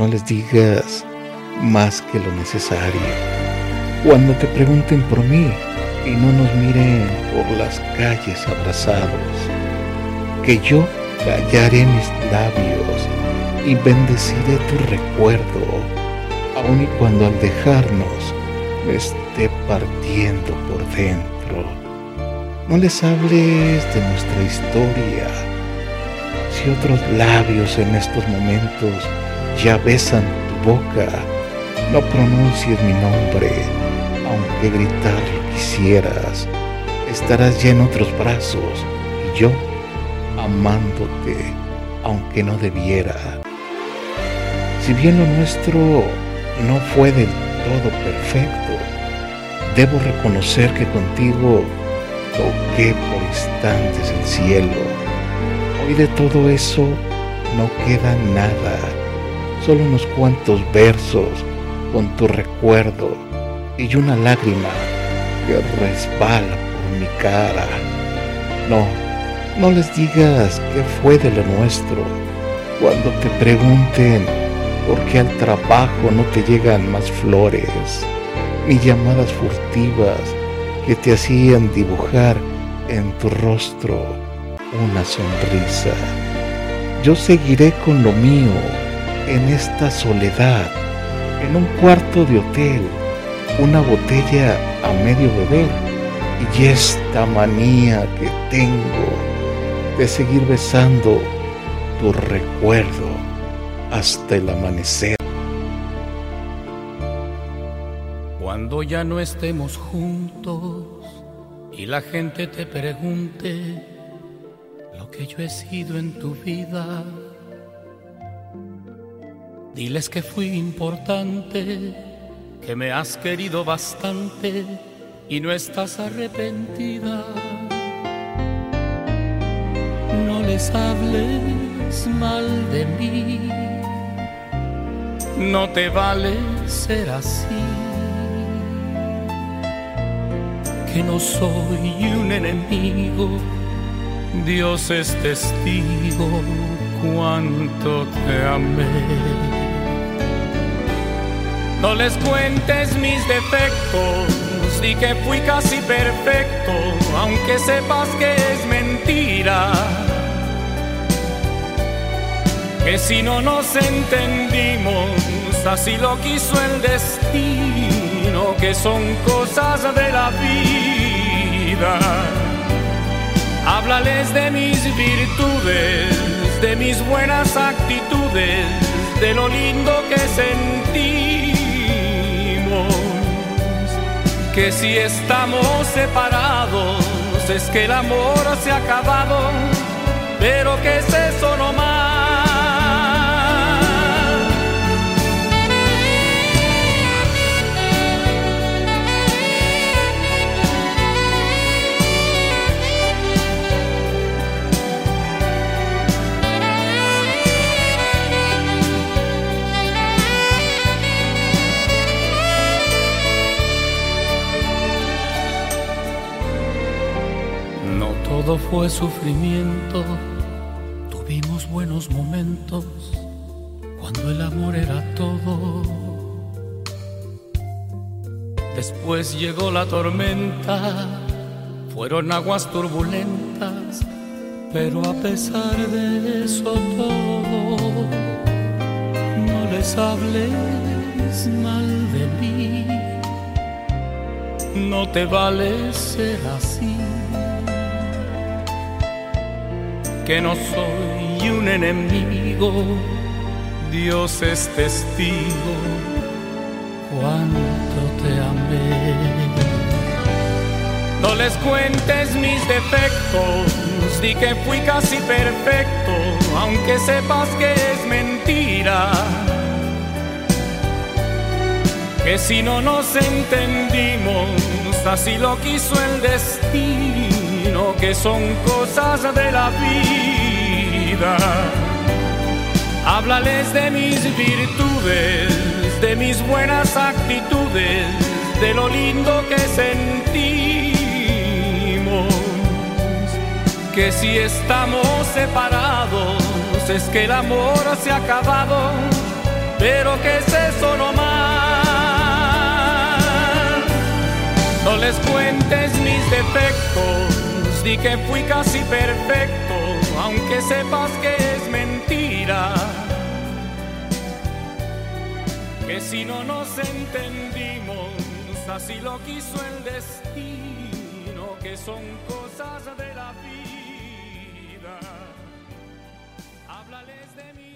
No les digas más que lo necesario. Cuando te pregunten por mí y no nos miren por las calles abrazados, que yo callaré mis labios y bendeciré tu recuerdo, aun y cuando al dejarnos me esté partiendo por dentro. No les hables de nuestra historia. Si otros labios en estos momentos ya besan tu boca, no pronuncies mi nombre, aunque gritarlo quisieras. Estarás ya en otros brazos y yo amándote, aunque no debiera. Si bien lo nuestro no fue del todo perfecto, debo reconocer que contigo toqué por instantes el cielo. Hoy de todo eso no queda nada, solo unos cuantos versos con tu recuerdo y una lágrima que resbala por mi cara. No, no les digas qué fue de lo nuestro. Cuando te pregunten por qué al trabajo no te llegan más flores, ni llamadas furtivas que te hacían dibujar en tu rostro una sonrisa. Yo seguiré con lo mío en esta soledad en un cuarto de hotel una botella a medio beber y esta manía que tengo de seguir besando tu recuerdo hasta el amanecer. Cuando ya no estemos juntos y la gente te pregunte lo que yo he sido en tu vida, Diles que fui importante, que me has querido bastante y no estás arrepentida. No les hables mal de mí, no te vale ser así. Que no soy un enemigo, Dios es testigo cuánto te amé. No les cuentes mis defectos, di que fui casi perfecto, aunque sepas que es mentira. Que si no nos entendimos, así lo quiso el destino, que son cosas de la vida. Háblales de mis virtudes, de mis buenas actitudes, de lo lindo que sentí que si estamos separados es que el amor se ha acabado, pero que es todo fue sufrimiento, tuvimos buenos momentos cuando el amor era todo. Después llegó la tormenta, fueron aguas turbulentas, pero a pesar de eso todo, no les hables mal de mí, no te vale ser así que no soy un enemigo, Dios es testigo cuánto te amé. No les cuentes mis defectos, di que fui casi perfecto, aunque sepas que es mentira. Que si no nos entendimos, así lo quiso el destino son cosas de la vida. Háblales de mis virtudes, de mis buenas actitudes, de lo lindo que sentimos. Que si estamos separados es que el amor se ha acabado, pero que es eso más. No les cuentes mis defectos, di que fui casi perfecto, aunque sepas que es mentira. Que si no nos entendimos, así lo quiso el destino, que son cosas de la vida. Háblales de mí.